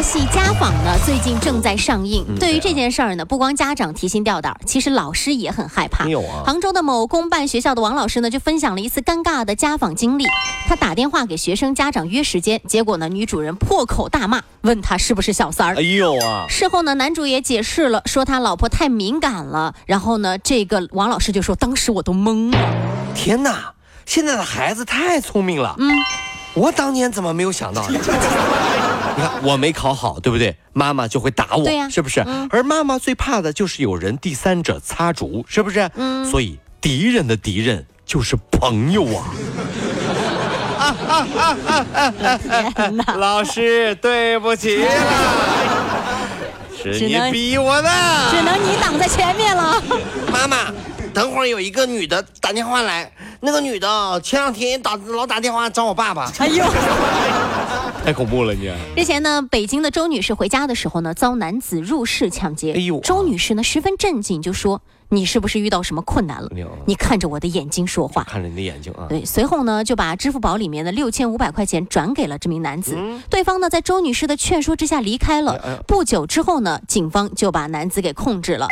大戏《家访》呢，最近正在上映。对于这件事儿呢，不光家长提心吊胆，其实老师也很害怕。有啊杭州的某公办学校的王老师呢，就分享了一次尴尬的家访经历。他打电话给学生家长约时间，结果呢，女主人破口大骂，问他是不是小三儿哎。呦啊！事后呢，男主也解释了，说他老婆太敏感了。然后呢，这个王老师就说，当时我都懵了。天哪，现在的孩子太聪明了。嗯，我当年怎么没有想到呢？你看我没考好，对不对？妈妈就会打我，是不是？而妈妈最怕的就是有人第三者插足，是不是？嗯。所以敌人的敌人就是朋友啊。老师，对不起了，是你逼我的。只能你挡在前面了。妈妈，等会儿有一个女的打电话来，那个女的前两天打老打电话找我爸爸。哎呦！太恐怖了你！之前呢，北京的周女士回家的时候呢，遭男子入室抢劫。哎呦周女士呢十分震惊，就说：“你是不是遇到什么困难了哎呦？你看着我的眼睛说话。”看着你的眼睛啊。对，随后呢，就把支付宝里面的六千五百块钱转给了这名男子。对方呢，在周女士的劝说之下离开了。嗯哎哎不久之后呢，警方就把男子给控制了。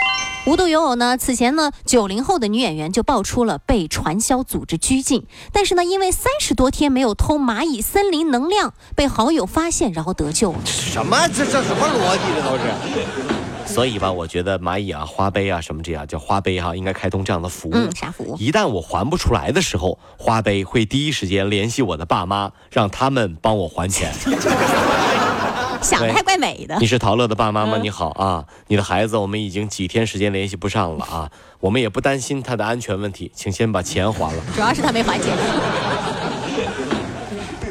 无独有偶呢，此前呢，九零后的女演员就爆出了被传销组织拘禁，但是呢，因为三十多天没有偷蚂蚁森林能量，被好友发现，然后得救了。什么？这这什么逻辑？这都是。所以吧，我觉得蚂蚁啊、花呗啊什么这样叫花呗哈、应该开通这样的服务。嗯啥服务一旦我还不出来的时候，花呗会第一时间联系我的爸妈，让他们帮我还钱。想的还怪美的你。是陶乐的爸妈吗？嗯你好啊，你的孩子我们已经几天时间联系不上了啊，我们也不担心他的安全问题，请先把钱还了。主要是他没还钱。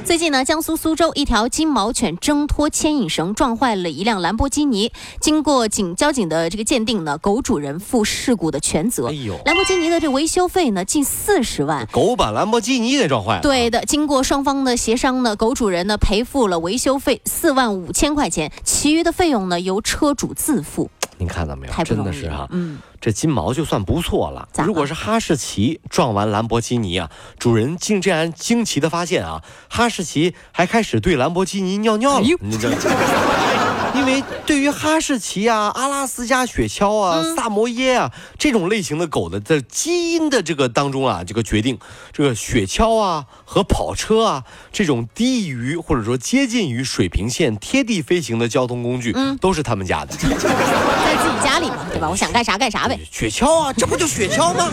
最近呢，江苏苏州一条金毛犬挣脱牵引绳撞坏了一辆兰博基尼。经过警交警的这个鉴定呢，狗主人负事故的全责。哎呦兰博基尼的这维修费呢近四十万。狗把兰博基尼给撞坏了。对的，经过双方的协商呢，狗主人呢赔付了维修费四万五千块钱，其余的费用呢由车主自负。您看到没有？太不容易真的是哈、这金毛就算不错了如果是哈士奇撞完兰博基尼啊，主人竟这样惊奇的发现啊，哈士奇还开始对兰博基尼尿尿了。你这。因为对于哈士奇啊、阿拉斯加雪橇啊、嗯萨摩耶啊这种类型的狗的在基因的这个当中啊，这个决定，这个雪橇啊和跑车啊这种低于或者说接近于水平线贴地飞行的交通工具，嗯都是他们家的。在自己家里嘛，对吧？我想干啥干啥呗。雪橇啊，这不就雪橇吗？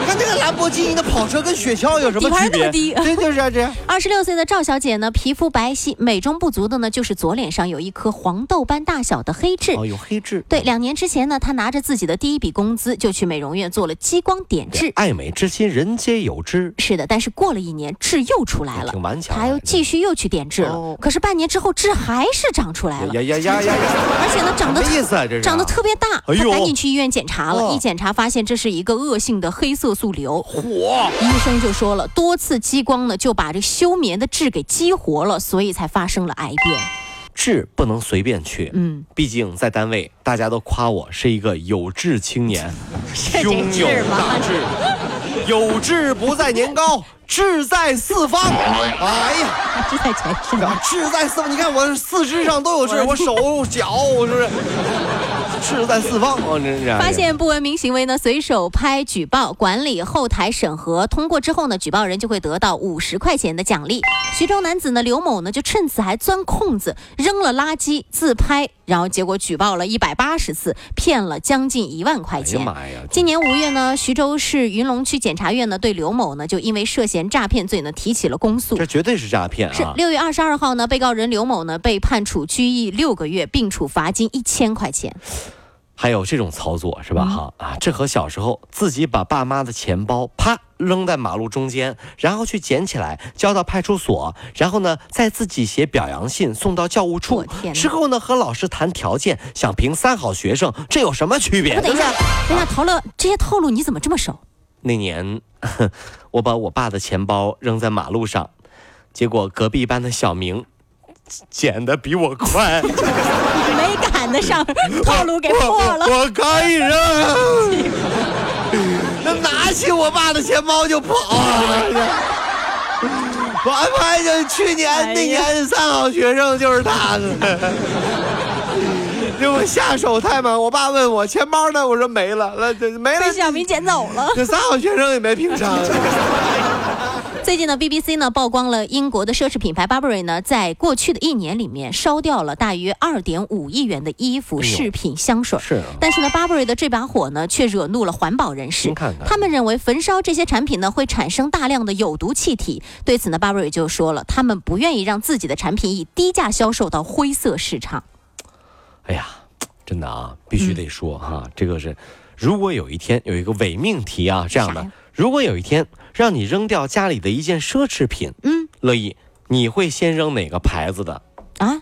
你看这个兰博基尼的跑车跟雪橇有什么底盘区别？那么低对，就是啊这样。二十六岁的赵小姐呢，皮肤白皙，美中不足的呢，就是左脸上有一颗黄豆般大小的黑痣。哦，有黑痣。对，两年之前呢，他拿着自己的第一笔工资，就去美容院做了激光点痣。爱美之心，人皆有之。是的，但是过了一年，痣又出来了挺顽，强的她又继续又去点痣了。哦可是半年之后，痣还是长出来了，呀呀呀呀呀！而且呢，长得意思啊？这是长得特别大。哎呦她赶紧去医院检查了，哦一检查发现这是一个恶性的黑色素瘤。火。医生就说了，多次激光呢就把这休眠的痣给激活了，所以才发生了癌变。痣不能随便去，嗯，毕竟在单位大家都夸我是一个有志青年，胸有大志，有志不在年高，志在四方。哎呀，志在全身。啊志在四方，你看我四肢上都有志，我手脚是不是？志在四方。啊，这这发现不文明行为呢，随手拍举报，管理后台审核通过之后呢，举报人就会得到五十块钱的奖励。徐州男子呢刘某呢就趁此还钻空子扔了垃圾自拍，然后结果举报了一百八十次，骗了将近一万块哎呀钱。妈呀！今年五月呢，徐州市云龙区检察院呢对刘某呢就因为涉嫌诈骗罪呢提起了公诉这。绝对是诈骗啊！是六月二十二号呢，被告人刘某呢被判处拘役六个月，并处罚金一千块钱。还有这种操作是吧？嗯哈、啊，这和小时候自己把爸妈的钱包啪扔在马路中间，然后去捡起来交到派出所，然后呢再自己写表扬信送到教务处之后呢和老师谈条件，想评三好学生，这有什么区别？不，等一下，等一下，陶乐，这些套路你怎么这么熟？那年我把我爸的钱包扔在马路上，结果隔壁班的小明捡的比我快，没赶得上，套路给破了。我可以扔，那拿起我爸的钱包就跑啊！我发现去年那年三好学生就是他。因为下手太猛，我爸问我钱包呢，我说没了，那这没了，被小明捡走了。这三好学生也没评上。最近呢，BBC 呢曝光了英国的奢侈品牌 Burberry 呢，在过去的一年里面烧掉了大约二点五亿元的衣服、饰品、香水。是。但是呢，Burberry 的这把火呢，却惹怒了环保人士。看看。他们认为焚烧这些产品呢，会产生大量的有毒气体。对此呢，Burberry 就说了，他们不愿意让自己的产品以低价销售到灰色市场。哎呀，真的啊，必须得说哈，这个是，如果有一天有一个伪命题啊，这样的，如果有一天让你扔掉家里的一件奢侈品，嗯，乐意，你会先扔哪个牌子的？啊，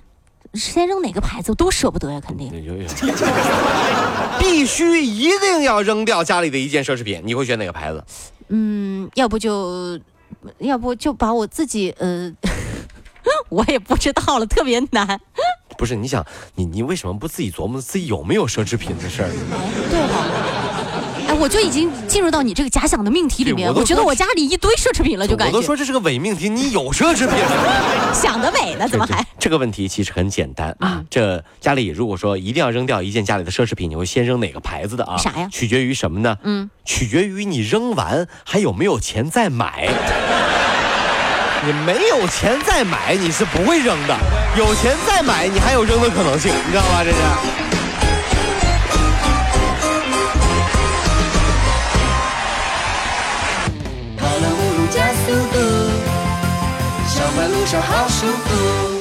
先扔哪个牌子？我都舍不得呀，肯定。必须一定要扔掉家里的一件奢侈品，你会选哪个牌子？嗯，要不就，要不就把我自己，呃，我也不知道了，特别难。不是你想你你为什么不自己琢磨自己有没有奢侈品的事儿？对哈，哎，我就已经进入到你这个假想的命题里面，我觉得我家里一堆奢侈品了，就感觉我都说这是个伪命题，你有奢侈品？想得美呢，怎么还？这个问题其实很简单啊，这家里如果说一定要扔掉一件家里的奢侈品，你会先扔哪个牌子的啊？啥呀？取决于什么呢？嗯，取决于你扔完还有没有钱再买。你没有钱再买，你是不会扔的；有钱再买，你还有扔的可能性，你知道吗？这是。马路上好舒服。